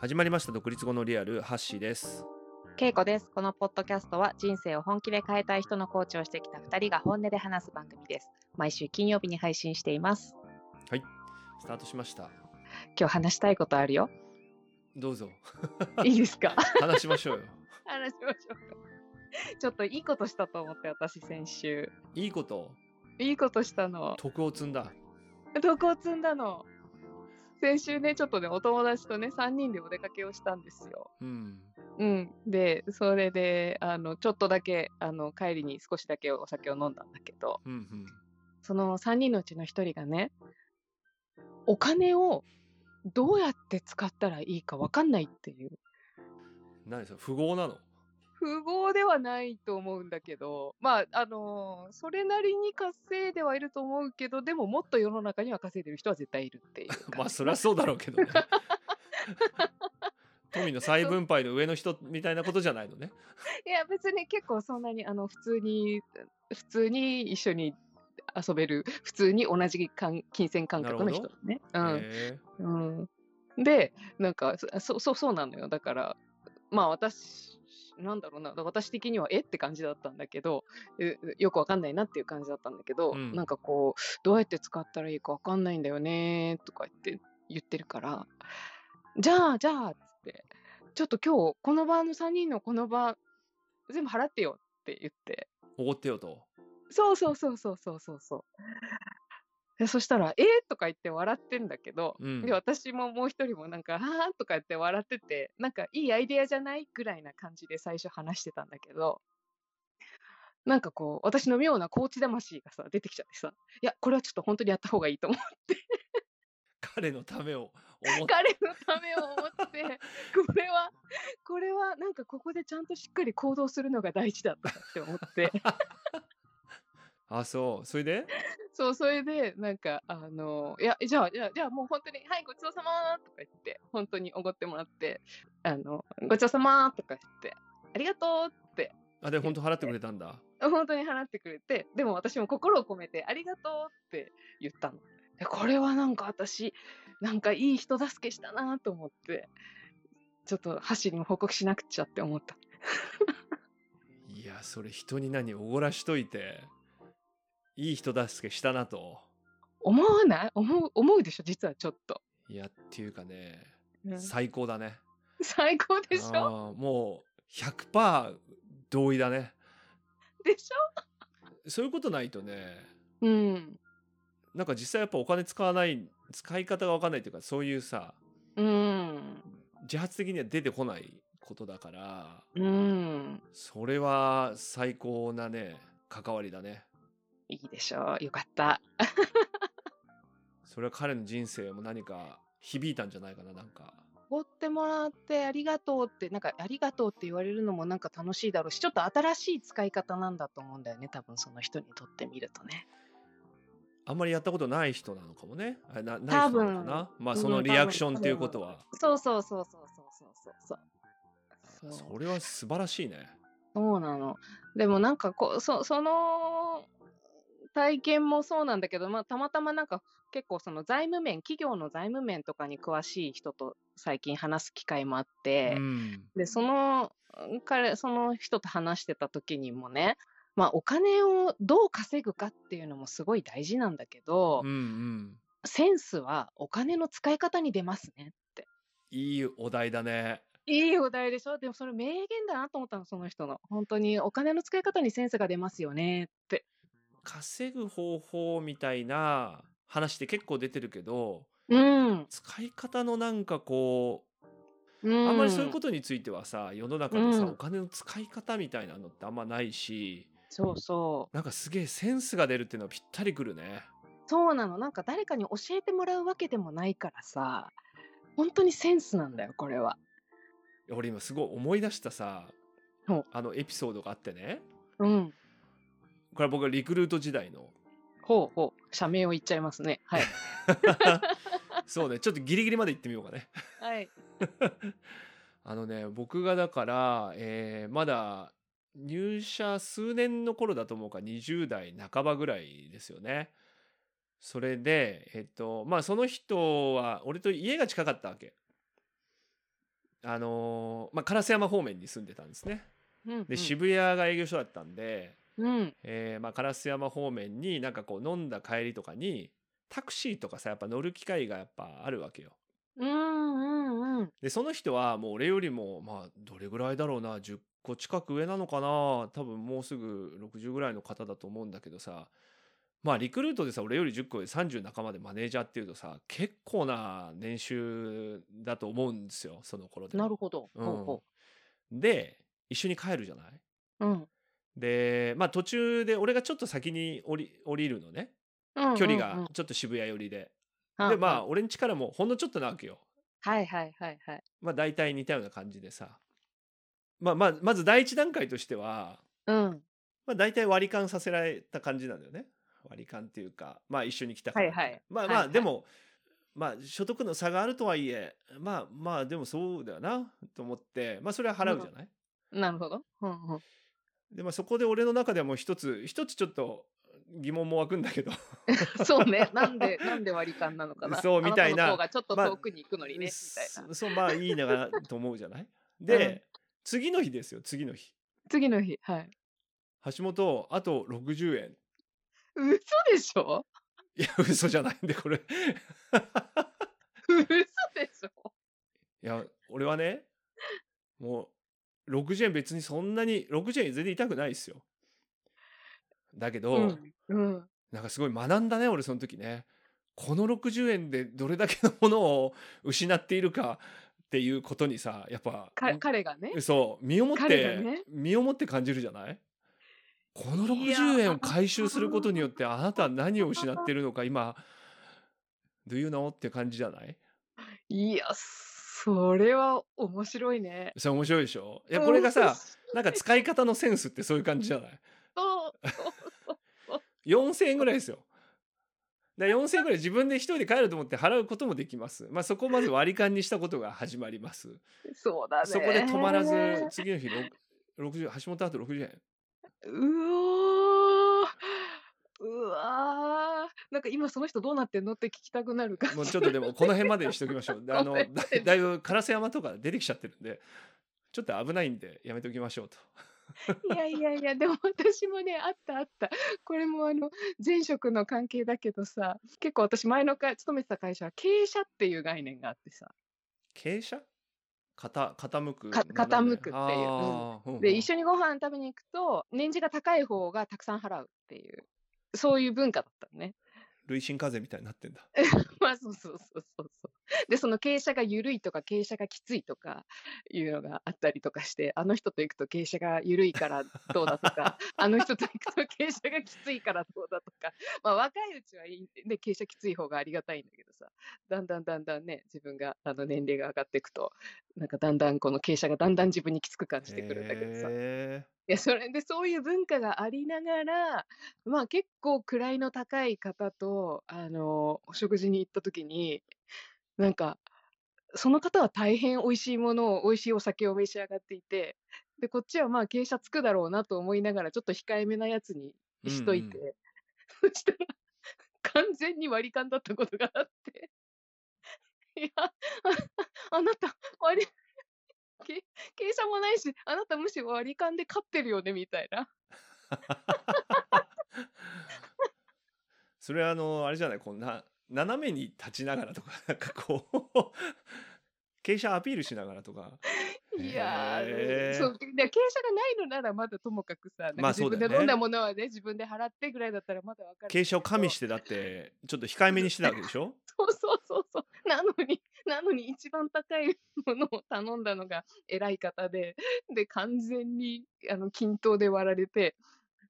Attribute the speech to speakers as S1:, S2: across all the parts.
S1: 始まりました独立後のリアルハッシーです
S2: けいこです。このポッドキャストは人生を本気で変えたい人のコーチをしてきた2人が本音で話す番組です。毎週金曜日に配信しています。
S1: はいスタートしました
S2: 今日話したいことあるよ。
S1: どうぞ
S2: いいですか？
S1: 話しましょうよ
S2: 話しましょうよ。ちょっといいことしたと思って私先週。
S1: いいこと？
S2: いいことしたの。
S1: 徳を積んだ
S2: どを積んだの。先週ね、ちょっとね、お友達とね、3人でお出かけをしたんですよ。
S1: うん
S2: うん。で、それで、あの、ちょっとだけ、あの、帰りに少しだけお酒を飲んだんだけど、
S1: うんうん
S2: その3人のうちの1人がね、お金をどうやって使ったらいいか分かんないっていう。
S1: 何それ？富豪なの？
S2: 富豪ではないと思うんだけど、まあ、あのーそれなりに稼いではいると思うけど、でももっと世の中には稼いでる人は絶対いるっていう。
S1: まあそりゃそうだろうけどね。富の再分配の上の人みたいなことじゃないのね。
S2: いや、別に結構そんなに、あの、普通に、普通に一緒に遊べる、普通に同じ感金銭感覚の人だね。うん。
S1: へ
S2: うん、でなんかそそうそうなのよ。だからまあ私なんだろうな私的にはえって感じだったんだけどえよくわかんないなっていう感じだったんだけど、
S1: うん。
S2: なんかこうどうやって使ったらいいかわかんないんだよねとか言って言ってるからじゃあじゃあっつってちょっと今日この場の3人のこの場全部払ってよって言って。
S1: えおごってよと。
S2: そうそうそうそうそうそうそう。でそしたら、えー、とか言って笑ってんだけど、
S1: うん。
S2: で私ももう一人もなんか、はー？とか言って笑ってて、なんかいいアイデアじゃない？ぐらいな感じで最初話してたんだけど、なんかこう、私の妙なコーチ魂がさ、出てきちゃってさ、いや、これはちょっと本当にやった方がいいと思う。
S1: 彼のためを思っ
S2: 彼のためを思って、これは、これはなんかここでちゃんとしっかり行動するのが大事だとかって思って。
S1: あそうそれで？
S2: そう、それで、なんか、あの、いや、じゃあ、じゃあ、じゃあもう本当に、はい、ごちそうさまとか言って、本当におごってもらって、あの、ごちそうさまとか言って、ありがとうって、
S1: あで本当払ってくれたんだ
S2: 本当に払ってくれて、でも私も心を込めて、ありがとうって言ったの。でこれはなんか私、なんかいい人助けしたなと思って、ちょっと箸にも報告しなくちゃって思った。
S1: いやそれ人に何おごらしといていい人助けしたなと。
S2: 思わない？思う、思うでしょ？実はちょっと。
S1: いやっていうかね
S2: うん。
S1: 最高だね。
S2: 最高でしょ？
S1: あーもう100%同意だね。
S2: でし
S1: そういうことないとね
S2: ょうん。
S1: なんか実際やっぱお金使わない使い方が分かんないっていうかそういうさ
S2: うん。
S1: 自発的には出てこないことだから
S2: うん。
S1: それは最高なね関わりだね
S2: いいでしょう。よかった。
S1: それは彼の人生も何か響いたんじゃないかななんか
S2: おごってもらってありがとうって、なんかありがとうって言われるのもなんか楽しいだろうし、ちょっと新しい使い方なんだと思うんだよね。多分その人にとってみるとね。
S1: あんまりやったことない人なのかもねあなない人
S2: 多
S1: なの
S2: 分
S1: かな？まあ
S2: うん
S1: そのリアクションっていうことは
S2: そうそうそうそうそうそうそうそう。そう
S1: それは素晴らしいね
S2: そうなの。でもなんかこう、そその体験もそうなんだけど、まあ、たまたまなんか結構その財務面、企業の財務面とかに詳しい人と最近話す機会もあって、
S1: うん
S2: で、その彼、その人と話してた時にもね、まあお金をどう稼ぐかっていうのもすごい大事なんだけど、
S1: うんうん
S2: センスはお金の使い方に出ますねって。
S1: いいお題だね
S2: いいお題でしょ？でもそれ名言だなと思ったの、その人の。本当にお金の使い方にセンスが出ますよねって。
S1: 稼ぐ方法みたいな話って結構出てるけど
S2: うん。
S1: 使い方のなんかこう
S2: うん、
S1: あんまりそういうことについてはさ世の中でさ、
S2: うん
S1: お金の使い方みたいなのってあんまないし
S2: そうそう。
S1: なんかすげえセンスが出るっていうのはぴったりくるね。
S2: そうなの。なんか誰かに教えてもらうわけでもないからさ、本当にセンスなんだよ、これは。
S1: 俺今すごい思い出したさあのエピソードがあってね
S2: うん。
S1: これは僕がリクルート時代の
S2: ほうほう。社名を言っちゃいますね。はい。
S1: そうねちょっとギリギリまで行ってみようかね。
S2: はい。
S1: あのね僕がだから、えーまだ入社数年の頃だと思うから20代半ばぐらいですよね。それでえっとまあその人は俺と家が近かったわけ。あのまあ烏山方面に住んでたんですね。
S2: うん
S1: で渋谷が営業所だったんで、
S2: うん
S1: えーまあ、烏山方面になんかこう飲んだ帰りとかにタクシーとかさやっぱ乗る機会がやっぱあるわけよ。
S2: うんうんうん
S1: でその人はもう俺よりもまあどれぐらいだろうな10個近く上なのかな多分もうすぐ60ぐらいの方だと思うんだけどさまあリクルートでさ俺より10個で30半ばでマネージャーっていうとさ結構な年収だと思うんですよその頃で。
S2: なるほど。
S1: うん
S2: ほうほ
S1: で一緒に帰るじゃない？
S2: ううん
S1: でまあ途中で俺がちょっと先に降り降りるのね
S2: うん
S1: 距離
S2: うんうん
S1: がちょっと渋谷寄りで。
S2: は
S1: でまあ
S2: は
S1: 俺ん家からもほんのちょっとなわけよ。
S2: はいはいはいはい。
S1: まあ大体似たような感じでさ。まあまあまず第一段階としては、
S2: うん。
S1: まあ大体割り勘させられた感じなんだよね。割り勘っていうか、まあ一緒に来たから。
S2: はいはい
S1: まあ
S2: はいはい
S1: まあでも、まあ所得の差があるとはいえ、まあまあでもそうだよなと思って、まあそれは払うじゃない、
S2: なるほど。うんうん。
S1: でまあそこで俺の中ではもう一つ、一つちょっと疑問も湧くんだけど。
S2: そうね。なんで、なんで割り勘なのかな。
S1: そうみたいな
S2: ちょっと
S1: まあ
S2: 遠くに行くのにね、みたいな。
S1: そそうまあいいながと思うじゃない？で、
S2: うん
S1: 次の日ですよ次の日
S2: 次の日、はい。
S1: 橋本あと60円
S2: 嘘でしょ？
S1: いや嘘じゃないんでこれ
S2: 嘘でしょ？
S1: いや俺はねもう60円別にそんなに60円全然痛くないですよだけど、
S2: うん。うん。
S1: なんかすごい学んだね俺その時ねこの60円でどれだけのものを失っているかっていうことにさやっぱ
S2: か彼がね？
S1: そう身をもって、
S2: ね？
S1: 身をもって感じるじゃない？この
S2: いや
S1: 60円を回収することによって あなたは何を失ってるのか今 Do you know? って感じじゃない？
S2: いや、それは面白いね。
S1: それ面白いでしょ？いやこれがさなんか使い方のセンスってそういう感じじゃない？
S2: そう。そう
S1: 4000円ぐらいですよ。だから4000円ぐらい自分で一人で帰ると思って払うこともできます。まあそこをまず割り勘にしたことが始まります。
S2: そうだね。
S1: そこで止まらず次の日ろ60橋本あと60円。
S2: うおー。うわー なんか今その人どうなってんのって聞きたくなる感じ。
S1: もうちょっとでもこの辺までにしときましょう。であの だだいぶ烏山とか出てきちゃってるんで、ちょっと危ないんでやめておきましょうと。
S2: いやいやいや、でも私もね、あったあった。これもあの、前職の関係だけどさ、結構私前の会、勤めてた会社は経営者っていう概念があってさ。
S1: 傾斜？傾傾く
S2: か傾くっていう
S1: うん
S2: で、
S1: うん
S2: 一緒にご飯食べに行くと、年次が高い方がたくさん払うっていう、そういう文化だったのね。
S1: 累進課税みたいになってんだ。
S2: まあそうそうそうそうそう。で、その傾斜が緩いとか傾斜がきついとかいうのがあったりとかして、あの人と行くと傾斜が緩いからどうだとか、あの人と行くと 傾斜がきついからどうだとか、まあ若いうちはいい、ね、傾斜きつい方がありがたいんだけどさ、だんだんだんだんね、自分があの年齢が上がっていくと、なんかだんだんこの傾斜がだんだん自分にきつく感じてくるんだけどさ。
S1: へ
S2: いや、それでそういう文化がありながら、まあ結構位の高い方と、あの、お食事に行った時に、なんか、その方は大変美味しいものを、美味しいお酒を召し上がっていて、で、こっちはまあ傾斜つくだろうなと思いながら、ちょっと控えめなやつにしといて、
S1: うん。う
S2: そしたら、完全に割り勘だったことがあって、いや、ああなた、割り、け傾斜もないし、あなたむしろ割り勘で勝ってるよね、みたいな。
S1: それはあのあれじゃないこんな斜めに立ちながらとかなんかこう傾斜アピールしながらとか。
S2: いや
S1: へー
S2: ー、そう、で傾斜がないのならまだともかくさ、
S1: まあ
S2: 自
S1: そうだよね
S2: 分で飲んだものはね、自分で払ってぐらいだったらまだわかる。
S1: 傾斜を加味してだってちょっと控えめにしてたわけでしょ？
S2: そうそうそうそう。なのに、なのに一番高いものを頼んだのが偉い方で、で、完全に、あの、均等で割られて、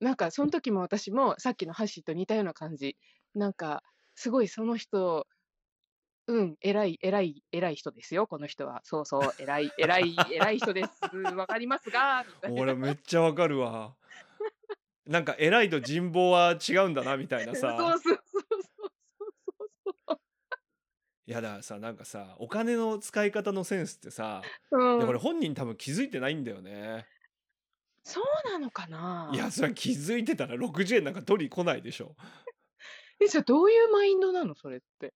S2: なんか、その時も私もさっきのハッシーと似たような感じ。なんか、すごいその人、うん、偉い、偉い、偉い人ですよ、この人は。そうそう、偉い、偉い、偉い人です。わかりますが。
S1: 俺めっちゃわかるわ。なんか偉いと人望は違うんだなみたいな さ。
S2: そうそうそうそうそうそう。
S1: いやださなんかさお金の使い方のセンスってさ、
S2: うん
S1: これ本人多分気づいてないんだよね。
S2: そうなのかな？い
S1: や、それは気づいてたら60円なんか取り来ないでしょ。
S2: え、じゃあどういうマインドなのそれって。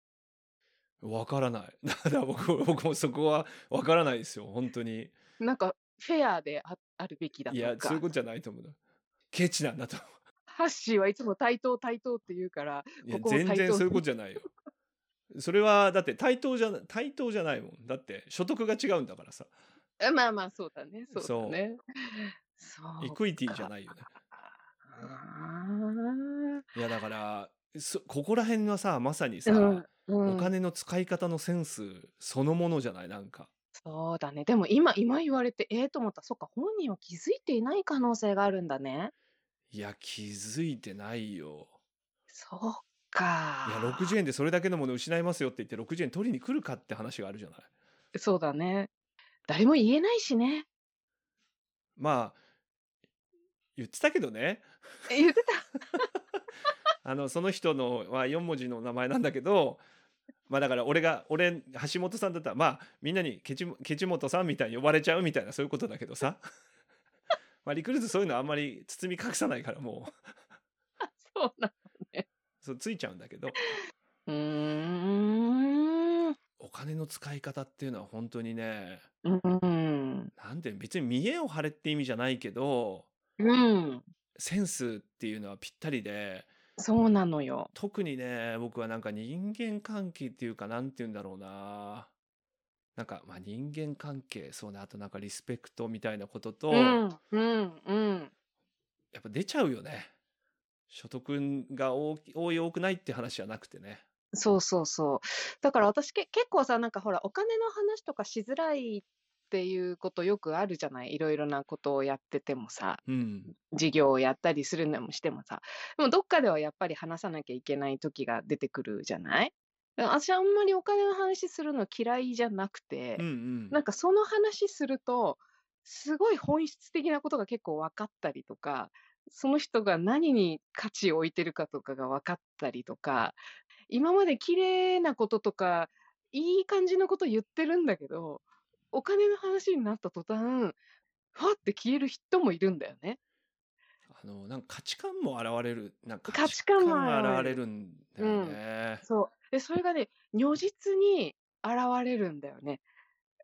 S1: わからない。だから僕 僕もそこはわからないですよ、本当に。
S2: なんかフェアでああるべきだ
S1: いや。そういうことじゃないと思うな。ケチなんだと思
S2: ハッシーはいつも対等対等って言うから、ここ
S1: 全然そういうことじゃないよ。それはだって対等じゃな対等じゃないもん。だって所得が違うんだからさ。
S2: えまあまあそうだね。そう
S1: そう
S2: だね。そう
S1: イクイティじゃないよね。
S2: あ
S1: いやだからそここら辺はさまさにさ、
S2: うん
S1: お金の使い方のセンスそのものじゃない？なんか。
S2: そうだね。でも今、今言われて、ええと思った。そっか、本人は気づいていない可能性があるんだね。
S1: いや気づいてないよ。
S2: そう
S1: いや
S2: か。
S1: 60円でそれだけのもの失いますよって言って60円取りに来るかって話があるじゃない？
S2: そうだね。誰も言えないしね。
S1: まあ言ってたけどね
S2: え言って
S1: あのその人のは4文字の名前なんだけどまあだから俺が俺橋本さんだったらまあみんなにケチケチ本さんみたいに呼ばれちゃうみたいなそういうことだけどさ まあリクルートそういうのあんまり包み隠さないからもう
S2: た。そうな。
S1: そうついちゃうんだけど
S2: うーん。
S1: お金の使い方っていうのは本当にね
S2: うん。
S1: なんて別に見栄を張れって意味じゃないけど
S2: うん。
S1: センスっていうのはぴったりで
S2: そうなのよ。
S1: 特にね僕はなんか人間関係っていうかなんて言うんだろうななんかまあ人間関係そうねあとなんかリスペクトみたいなことと、
S2: うん。うん。うん。
S1: やっぱ出ちゃうよね所得が多き多い多くないって話じゃなくてね
S2: そうそうそう。だから私け結構さ、なんかほら、お金の話とかしづらいっていうことよくあるじゃない？いろいろなことをやっててもさ。
S1: うん。
S2: 事業をやったりするのもしてもさ、でもどっかではやっぱり話さなきゃいけない時が出てくるじゃない？私あんまりお金の話するの嫌いじゃなくて、
S1: うんうん。
S2: なんかその話すると、すごい本質的なことが結構分かったりとか、その人が何に価値を置いてるかとかが分かったりとか、今まで綺麗なこととか、いい感じのこと言ってるんだけど、お金の話になった途端、ふわって消える人もいるんだよね。
S1: あのなんか価値観も現れるなんか
S2: 価値観も
S1: が
S2: 現れる
S1: んだよね、
S2: そう。で、それがね、如実に現れるんだよね。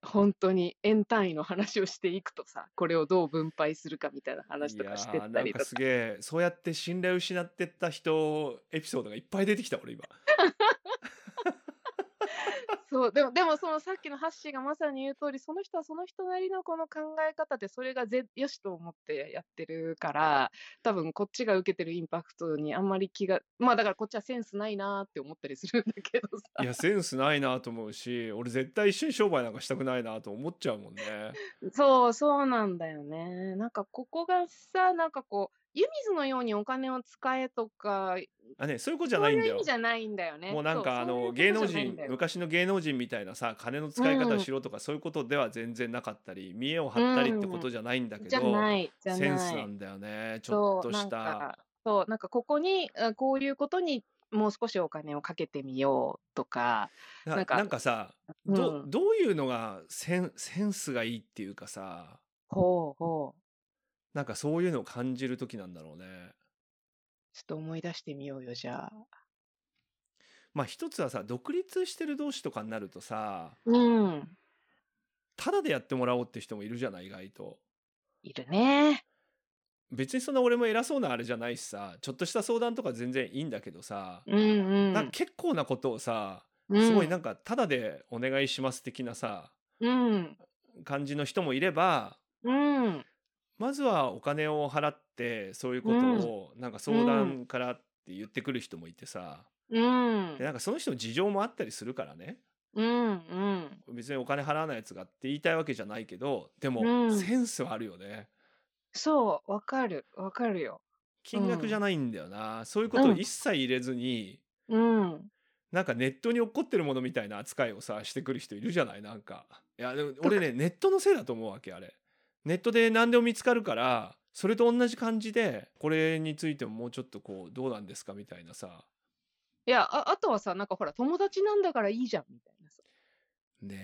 S2: 本当に円単位の話をしていくとさ、これをどう分配するかみたいな話とかしてったりとか
S1: す。げえそうやって信頼を失ってった人エピソードがいっぱい出てきた俺今
S2: そう、でも、でもそのさっきのハッシーがまさに言う通り、その人はその人なりのこの考え方で、それがぜよしと思ってやってるから、多分こっちが受けてるインパクトにあんまり気が、まあだからこっちはセンスないなーって思ったりするんだけどさ。
S1: いやセンスないなと思うし俺絶対一緒に商売なんかしたくないなと思っちゃうもんね
S2: そう、そうなんだよね。なんかここがさ、なんかこう、湯水のようにお金を使えとか、
S1: あねそういうことじゃないんだよ。
S2: いう意味じゃないんだよね。
S1: もうなんかあの芸能人昔の芸能人みたいなさ金の使い方をしろとかそういうことでは全然なかったり見栄を張ったりってことじゃないんだけど。センスなんだよねちょっとした。
S2: かそう、なんかここに、あこういうことにもう少しお金をかけてみようとか、
S1: な
S2: なんか
S1: なんかさ
S2: うん。
S1: どどういうのがセンセンスがいいっていうかさ。
S2: ほうほう、
S1: なんかそういうのを感じる時なんだろうね。
S2: ちょっと思い出してみようよ、じゃあ。
S1: まあ一つはさ独立してる同士とかになるとさ
S2: うん、
S1: タダでやってもらおうって人もいるじゃない意外と。
S2: いるね。
S1: 別にそんな俺も偉そうなあれじゃないしさちょっとした相談とか全然いいんだけどさ、
S2: うんうん。
S1: なんか結構なことをさ
S2: うん
S1: すごいなんかタダでお願いします的なさ
S2: うん、
S1: 感じの人もいれば
S2: うん、
S1: まずはお金を払ってそういうことをなんか相談からって言ってくる人もいてさ。
S2: うん。
S1: で、なんかその人の事情もあったりするからね。
S2: うん、うん。
S1: 別にお金払わないやつがって言いたいわけじゃないけどでも
S2: うん。
S1: センスはあるよね。
S2: そう、わかる、わかるよ。
S1: 金額じゃないんだよな、そういうことを一切入れずに、
S2: うん。
S1: なんかネットに落っこってるものみたいな扱いをさしてくる人いるじゃない？なんか。いやでも俺ねネットのせいだと思うわけあれネットで何でも見つかるからそれと同じ感じでこれについてももうちょっとこうどうなんですかみたいなさ。
S2: いや、ああとはさ、なんかほら、友達なんだからいいじゃん、みたいなさ。
S1: ね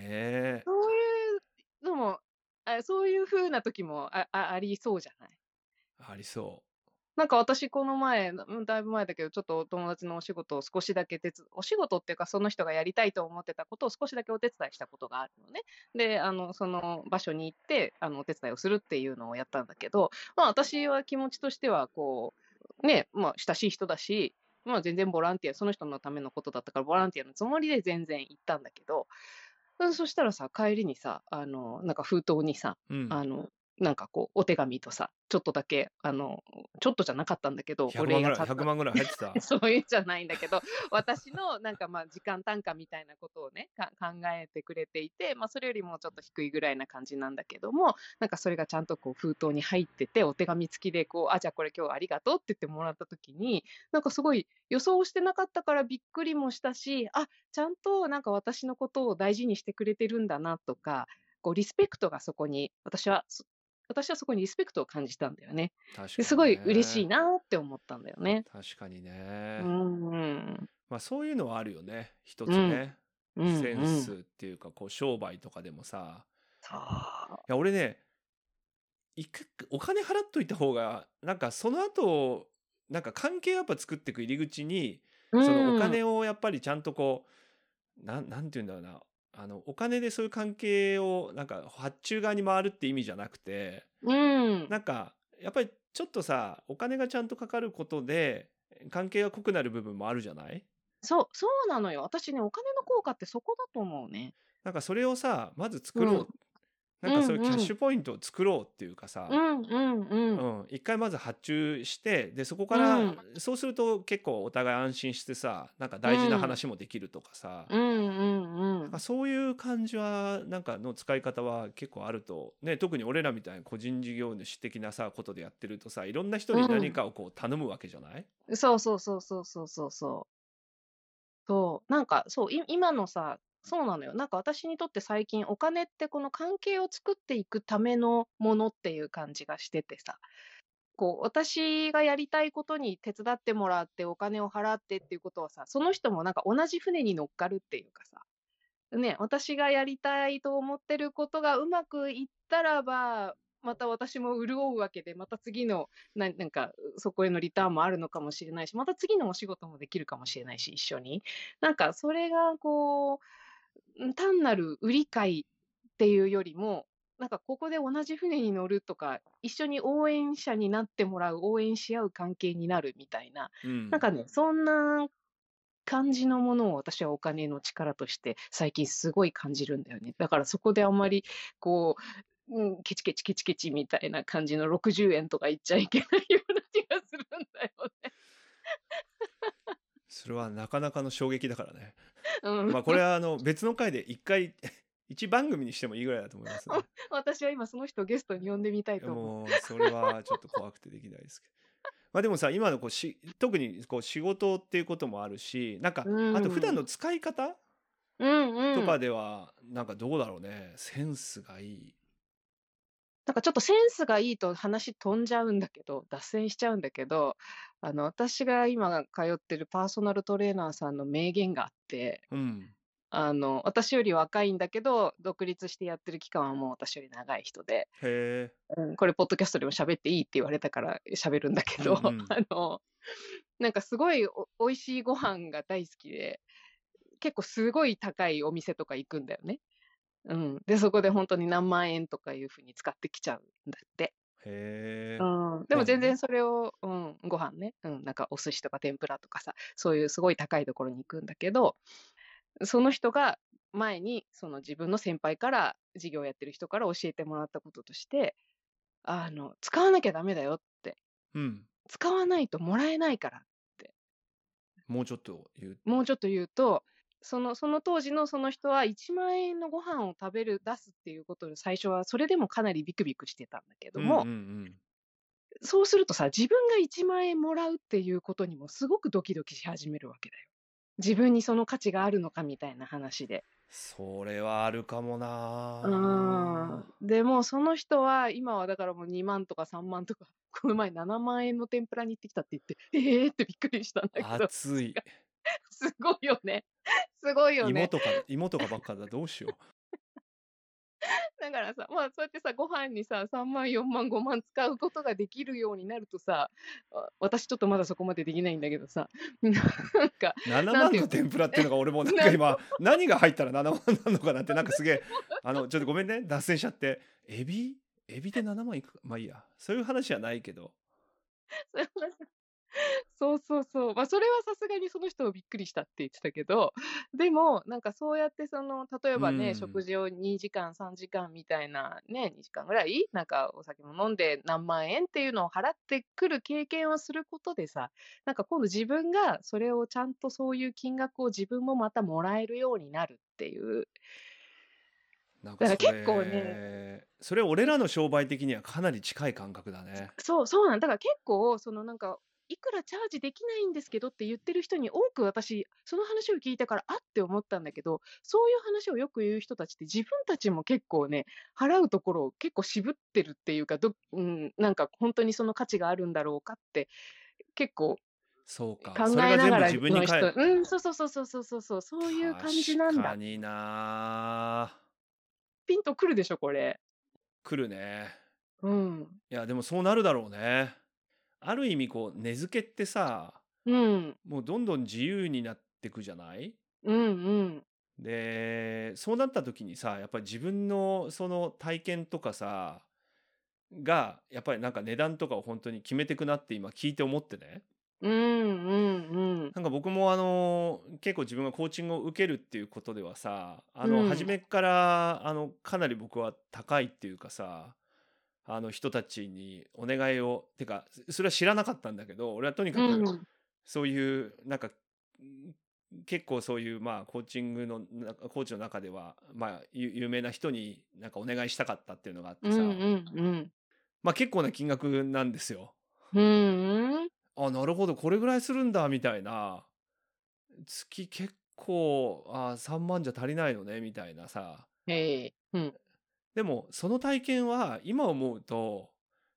S1: え。
S2: そういうのも、あそういう風な時もああありそうじゃない？
S1: ありそ
S2: なんか私この前、うん、だいぶ前だけど、ちょっとお友達のお仕事を少しだけ手伝お仕事っていうか、その人がやりたいと思ってたことを少しだけお手伝いしたことがあるのね。で、あの、その場所に行って、あの、お手伝いをするっていうのをやったんだけど、まあ私は気持ちとしては、こう、ね、まあ親しい人だし、まあ全然ボランティア、その人のためのことだったから、ボランティアのつもりで全然行ったんだけど、うんそしたらさ、帰りにさ、あの、なんか封筒にさ、
S1: う。うん。
S2: あの、なんかこう、お手紙とさ、ちょっとだけ、あの、ちょっとじゃなかったんだけど、お
S1: 100万ぐらい、
S2: 礼が買った
S1: 100万ぐらい入ってた。
S2: そういうんじゃないんだけど、私のなんかまあ時間単価みたいなことをね、か考えてくれていて、まあそれよりもちょっと低いぐらいな感じなんだけども、なんかそれがちゃんとこう封筒に入ってて、お手紙付きでこう、あ、じゃあこれ今日ありがとうって言ってもらった時に、なんかすごい予想してなかったからびっくりもしたし、あ、ちゃんとなんか私のことを大事にしてくれてるんだなとか、こうリスペクトがそこに、私はそ、私はそこにリスペクトを感じたんだよね。
S1: 確かに
S2: ですごい嬉しい
S1: ね。
S2: なって思ったんだよね。
S1: 確かに
S2: う
S1: ね。
S2: ん。
S1: まあそういうのはあるよね。一つ
S2: うん
S1: ね。
S2: うん
S1: センスっ
S2: うん
S1: ていうか、こう商売とかでもさ。
S2: そう。
S1: いや、俺ね、いくお金払っといた方が、なんかその後、なんか関係をやっぱ作っていく入り口に、そのお金をやっぱりちゃんとこう、なん、なんて言うんだろうな。あの、お金でそういう関係を、なんか発注側に回るって意味じゃなくて、
S2: うん。
S1: なんか、やっぱりちょっとさ、お金がちゃんとかかることで、関係が濃くなる部分もあるじゃない？
S2: そう、そうなのよ。私ね、お金の効果ってそこだと思うね。
S1: なんかそれをさ、まず作ろう。
S2: うん
S1: なんかそういうキャッ
S2: うんうん。
S1: シュポイントを作ろうっていうかさ、
S2: うんうんうん。
S1: うん、一回まず発注してでそこから、
S2: うん。
S1: そうすると結構お互い安心してさなんか大事な話もできるとかさ、
S2: うんうんうん。
S1: なんか。そういう感じはなんかの使い方は結構あると、ね、特に俺らみたいな個人事業主的なさことでやってるとさいろんな人に何かをこう頼むわけじゃない、
S2: そうそうそうそうそうそうそう。そう、なんかそう、い今のさ、そうなのよ。なんか私にとって最近お金ってこの関係を作っていくためのものっていう感じがしててさ。こう、私がやりたいことに手伝ってもらってお金を払ってっていうことはさ、その人もなんか同じ船に乗っかるっていうかさ。ね、私がやりたいと思ってることがうまくいったらば、また私も潤うわけで、また次のななんか、そこへのリターンもあるのかもしれないし、また次のお仕事もできるかもしれないし、一緒に。なんか、それがこう、単なる売り買いっていうよりも、なんかここで同じ船に乗るとか、一緒に応援者になってもらう、応援し合う関係になるみたいな、
S1: うん
S2: なんかね、そんな感じのものを私はお金の力として最近すごい感じるんだよね。だからそこであんまりこう、うん、ケチケチケチケチみたいな感じの60円とか言っちゃいけないような気がするんだよね。
S1: それはなかなかの衝撃だからね。
S2: うん
S1: まあこれはあの別の回で一回 一番組にしてもいいぐらいだと思いますね。
S2: 私は今その人をゲストに呼んでみたいと思う。
S1: もうそれはちょっと怖くてできないですけど。まあでもさ今のこうし特にこう仕事っていうこともあるしなんか
S2: うん
S1: あと普段の使い方
S2: うんうん。
S1: とかではなんかどうだろうねセンスがいい。
S2: なんかちょっとセンスがいいと話飛んじゃうんだけど、脱線しちゃうんだけど、あの、私が今通ってるパーソナルトレーナーさんの名言があって、
S1: うん。
S2: あの、私より若いんだけど、独立してやってる期間はもう私より長い人で。うん、これ、ポッドキャストでも喋っていいって言われたから喋るんだけど、
S1: うんうん
S2: あの、なんかすごいお美味しいご飯が大好きで、結構すごい高いお店とか行くんだよね。うん。で、そこで本当に何万円とかいうふうに使ってきちゃうんだって。
S1: へえ
S2: う。ん。でも全然それを、うん、ご飯ね。うん。なんかお寿司とか天ぷらとかさ、そういうすごい高いところに行くんだけど、その人が前に、その自分の先輩から、事業やってる人から教えてもらったこととして、あの、使わなきゃダメだよって。
S1: うん。
S2: 使わないともらえないから。
S1: もうちょっと言う。
S2: もうちょっと言うと、その、その当時のその人は1万円のご飯を食べる、出すっていうことで最初はそれでもかなりビクビクしてたんだけども、
S1: うんうん
S2: そうするとさ、自分が1万円もらうっていうことにもすごくドキドキし始めるわけだよ。自分にその価値があるのかみたいな話で。
S1: それはあるかもな
S2: うん。でもその人は今はだからもう2万とか3万とか、この前7万円の天ぷらに行ってきたって言って、ええーってびっくりしたんだけど、
S1: 熱い。
S2: すごいよね。すごいよね。
S1: 芋とか、芋とかばっかだ。どうしよ
S2: だからさ、まあ、そうやってさ、ご飯にさ、3万、4万、5万使うことができるようになるとさ、あ私ちょっとまだそこまでできないんだけどさ、なんか、
S1: 7
S2: なんていう
S1: 万の天ぷらっていうのが俺もなんか今何が入ったら7万なのかなってなんかすげえあのちょっとごめんね。脱線しちゃって。エビ？エビで7万いく？かまあいいや。そういう話じゃないけど。
S2: そういう話 そうそうそう。まあ、それはさすがにその人をびっくりしたって言ってたけど、でも、なんかそうやってその、例えばね、
S1: うん
S2: 食事を2時間、3時間みたいな、ね、2時間ぐらい、なんかお酒も飲んで何万円っていうのを払ってくる経験をすることでさ、なんか今度自分がそれをちゃんとそういう金額を自分もまたもらえるようになるっていう。
S1: なんかそ
S2: だから結構
S1: れそれ俺らの商売的にはかなり近い感覚だね
S2: そう、そうなんだから結構、そのなんか、いくらチャージできないんですけどって言ってる人に多く私、その話を聞いてから、あって思ったんだけど、そういう話をよく言う人たちって自分たちも結構ね、払うところを結構渋ってるっていうか、どうん、なんか本当にその価値があるんだろうかって、結構
S1: そうか
S2: 考えながら
S1: 自分に返る
S2: うん、そうそうそうそうそうそうそう、そういう感じなんだ。
S1: 確かにな
S2: ピンとくるでしょ、これ。
S1: 来るね
S2: うん。
S1: いやでもそうなるだろうねある意味こう根付けってさ
S2: うん。
S1: もうどんどん自由になってくじゃない？
S2: うんうん。
S1: でそうなった時にさやっぱり自分のその体験とかさがやっぱりなんか値段とかを本当に決めてくなって今聞いて思ってね
S2: うんうんうん。
S1: なんか僕もあの結構自分がコーチングを受けるっていうことではさあの
S2: うん
S1: 初めっからあのかなり僕は高いっていうかさあの人たちにお願いをてかそれは知らなかったんだけど俺はとにかく
S2: うん
S1: そういうなんかん結構そういうまあコーチングのなコーチの中ではまあゆ有名な人になんかお願いしたかったっていうのがあってさ、
S2: うんうんうん。
S1: まあ結構な金額なんですよ。あなるほどこれぐらいするんだみたいな月結構あ3万じゃ足りないのねみたいなさ。でもその体験は今思うと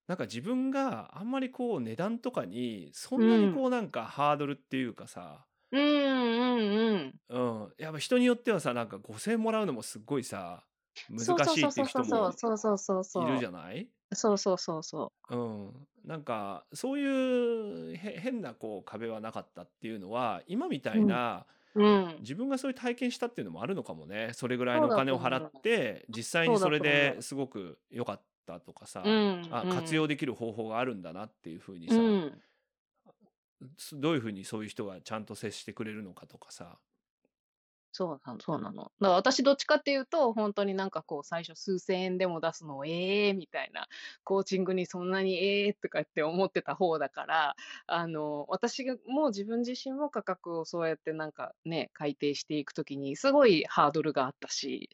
S1: なんか自分があんまりこう値段とかにそんなにこうなんかハードルっていうかさ、
S2: うんうんうん。
S1: うん、やっぱ人によってはさなんか5,000円もらうのもすっごいさ難
S2: そうそう
S1: しいっていう人も
S2: そうそうそうそうそう。
S1: いるじゃない？
S2: そうそうそうそ
S1: うん、なんかそういうへ変なこう壁はなかったっていうのは今みたいな、
S2: う。うん。
S1: 自分がそういう体験したっていうのもあるのかもねそれぐらいのお金を払って実際にそれですごく良かったとかさ、
S2: うん。
S1: あ
S2: うん
S1: 活用できる方法があるんだなっていうふうにさ、
S2: うん。
S1: すどういうふうにそういう人がちゃんと接してくれるのかとかさ
S2: そうなの、そうなの。だから私どっちかっていうと、本当になんかこう、最初数千円でも出すのをええみたいな、コーチングにそんなにええとかって思ってた方だから、あの、私も自分自身も価格をそうやってなんかね、改定していくときに、すごいハードルがあったし、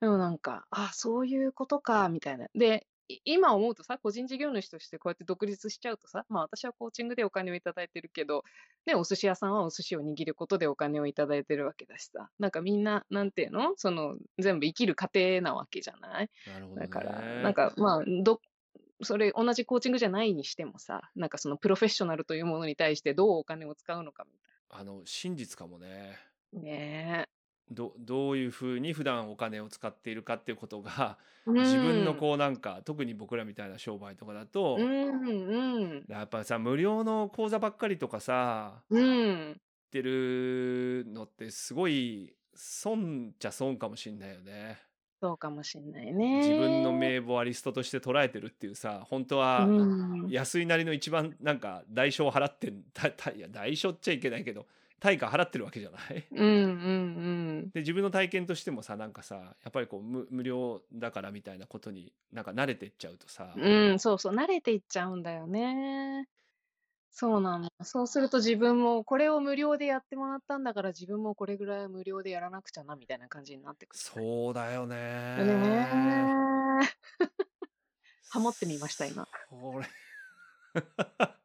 S2: でもなんか、あ、そういうことか、みたいな。で、今思うとさ、個人事業主としてこうやって独立しちゃうとさ、まあ私はコーチングでお金をいただいてるけど、ね、お寿司屋さんはお寿司を握ることでお金をいただいてるわけだしさ、なんかみんな、なんていうのその、全部生きる過程なわけじゃない？
S1: なるほどね
S2: だから、なんかまあ、ど、それ同じコーチングじゃないにしてもさ、なんかそのプロフェッショナルというものに対してどうお金を使うのかみ
S1: あの真実かもね。
S2: たいな。ね
S1: どどういうふうに普段お金を使っているかっていうことが
S2: え。
S1: 自分の
S2: うん
S1: こうなんか特に僕らみたいな商売とかだと、
S2: うん、うん、
S1: やっぱさ無料の講座ばっかりとかさ
S2: うん。
S1: ってるのってすごい損っちゃ損かもしんないよね。
S2: そうかもしんないね。
S1: 自分の名簿はリストとして捉えてるっていうさ本当は
S2: うん。
S1: 安いなりの一番なんか代償を払ってんたたいや代償っちゃいけないけど対価払ってるわけじゃない
S2: うん、うん、
S1: で自分の体験としてもさなんかさやっぱりこう無無料だからみたいなことになんか慣れてっちゃうとさ、
S2: うん。うん、そうそう、慣れていっちゃうんだよね。そうなの。そうすると自分もこれを無料でやってもらったんだから自分もこれぐらい無料でやらなくちゃなみたいな感じになってくる。
S1: そうだよね
S2: ねえ。ハモってみました今。
S1: これ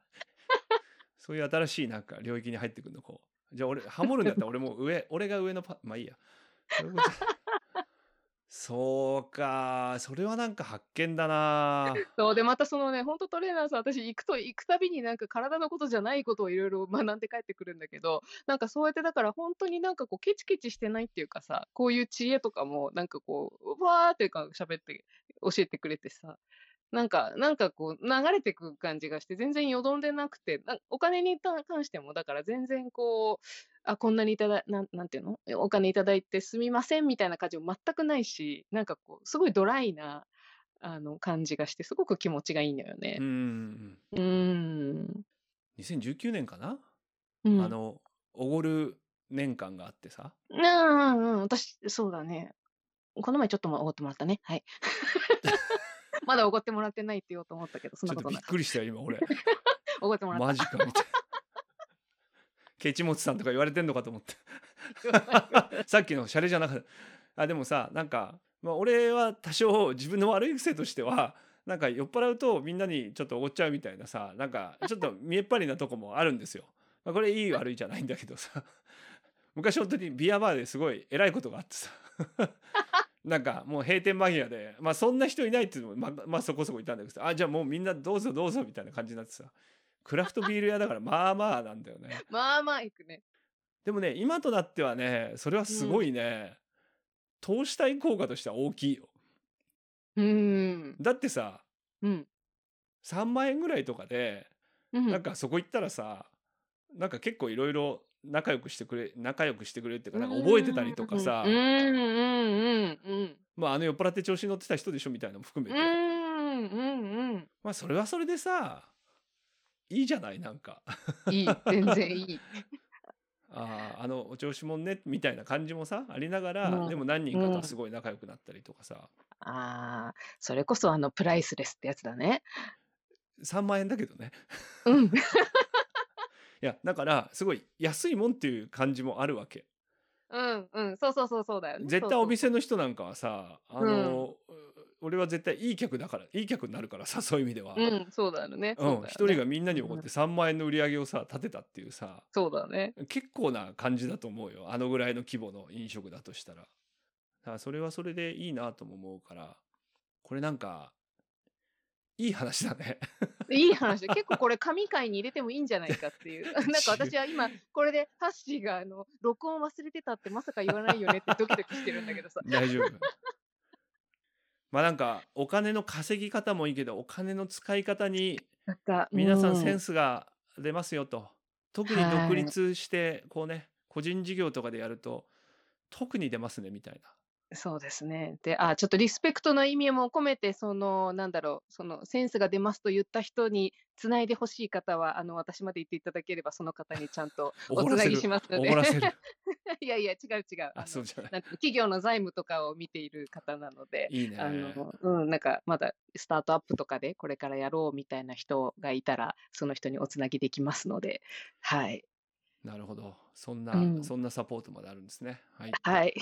S1: そういう新しいなんか領域に入ってくるのこうじゃあ俺ハモるんだったら俺も上俺が上のパまあいいや。そうか、それはなんか発見だな。
S2: そう、で、またそのね、ほんとトレーナーさん、私行くと行くたびになんか体のことじゃないことをいろいろ学んで帰ってくるんだけど、なんかそうやってだからほんとになんかこうケチケチしてないっていうかさ、こういう知恵とかもなんかこう、うわーっていうか喋って教えてくれてさ、なんかなんかこう流れてく感じがして全然よどんでなくて、なお金にた関してもだから全然こう、あ、こんなにいただなんなんていうの、お金いただいてすみませんみたいな感じも全くないし、なんかこうすごいドライな、あの、感じがして、すごく気持ちがいいのよ
S1: う
S2: ね。
S1: ん。
S2: うーん。
S1: 2019年かな、
S2: うん。
S1: あの、おごる年間があってさ。
S2: うんうんうん、私、そうだね。この前ちょっともおごってもらったね。はい。まだおごってもらってないって言おうと思ったけど、そんなことなかっ
S1: っくりしたよ、今俺。
S2: た。おごってもらった。
S1: マジかみたいな。ケチモチさんとか言われてんのかと思って。さっきのシャレじゃなかった。あでもさなんか、まあ、俺は多少自分の悪い癖としてはなんか酔っ払うとみんなにちょっとおごっちゃうみたいなさなんかちょっと見えっ張りなとこもあるんですよ。まあ、これいい悪いじゃないんだけどさ昔本当にビアバーですごい偉いことがあってさなんかもう閉店間際でまあそんな人いないっていうのもまあまあそこそこいたんだけどさあじゃあもうみんなどうぞどうぞみたいな感じになってさクラフトビール屋だからまあまあなんだよね。
S2: まあまあ行くね。
S1: でもね今となってはねそれはすごいね、投資対効果としては大きいよ
S2: うーん。
S1: だってさ
S2: うん。
S1: 3万円ぐらいとかで、
S2: うん。
S1: なんかそこ行ったらさなんか結構いろいろ仲良くしてくれ仲良くしてくれっていうかなんか覚えてたりとかさ、
S2: うんうんうんうんうん。
S1: まああの酔っ払って調子に乗ってた人でしょみたいなのも含めて、
S2: うんうんうん。
S1: まあそれはそれでさいいじゃないなんか
S2: いい、全然いい。
S1: あーあのお調子者ねみたいな感じもさありながら、
S2: うん
S1: でも何人かとはすごい仲良くなったりとかさ、
S2: ああ、それこそあのプライスレスってやつだね。
S1: 3万円だけどね
S2: うん。
S1: いやだからすごい安いもんっていう感じもあるわけ
S2: うんうん。そうそうそうそうだよね。
S1: 絶対お店
S2: の。
S1: の人なんかはさあの、俺は絶対いい客だからいい客になるからさそういう意味では、
S2: うん、そうだよね。
S1: うん
S2: そうだよね
S1: 一人がみんなに怒って3万円の売り上げをさ立てたっていうさ
S2: そうだね。
S1: 結構な感じだと思うよあのぐらいの規模の飲食だとしたらだからそれはそれでいいなとも思うからこれなんかいい話だね。
S2: いい話。で、結構これ神回に入れてもいいんじゃないかっていう。なんか私は今、これでハッシーがあの録音忘れてたってまさか言わないよねってドキドキしてるんだけどさ。
S1: 大丈夫。まあなんかお金の稼ぎ方もいいけどお金の使い方に皆さんセン
S2: ス。
S1: スが出ますよと、特に独立してこうね個人事業とかでやると特に出ますねみたいな
S2: そうですね。で、あ、ちょっとリスペクトの意味も込めて、その、なんだろう、そのセンスが出ますと言った人につないでほしい方は、あの、私まで言っていただければ、その方にちゃんと おつなぎしますので。
S1: おごらせる
S2: いやいや、違う違う。
S1: あ
S2: の
S1: そうじゃない
S2: な企業の財務とかを見ている方なので、
S1: いいね
S2: あの、うん、なんかまだスタートアップとかでこれからやろうみたいな人がいたら、その人におつなぎできますので、はい。
S1: なるほどそんな、
S2: うん
S1: そんなサポートまであるんですねはい
S2: はい。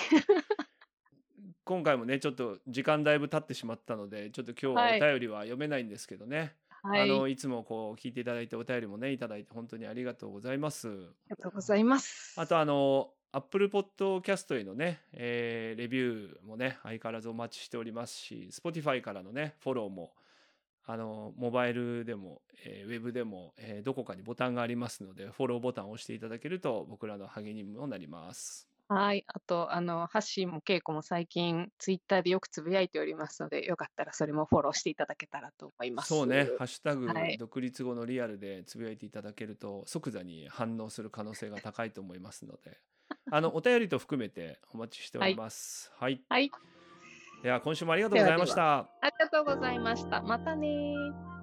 S1: 今回もねちょっと時間だいぶ経ってしまったのでちょっと今日は
S2: はい
S1: お便りは読めないんですけどね、
S2: はい。
S1: あ
S2: あり
S1: のいつもこう聞いていただいてお便りもねいただいて本当にありがとうございます
S2: がとうございます。
S1: あとあの Apple Podcast へのね、えーレビューもね相変わらずお待ちしておりますし Spotify からのねフォローもあのモバイルでも、えーウェブでも、えーどこかにボタンがありますのでフォローボタンを押していただけると僕らの励みにもなります。
S2: はい。あと、あの、ハッシーもケイコも最近、ツイッターでよくつぶやいておりますので、よかったらそれもフォローしていただけたらと思います。
S1: そうね、ハッシュタグ、
S2: はい
S1: 独立後のリアルでつぶやいていただけると即座に反応する可能性が高いと思いますので、あのお便りと含めてお待ちしております。はい。
S2: はい。
S1: では今週もありがとうございました。
S2: ありがとうございました。またねー。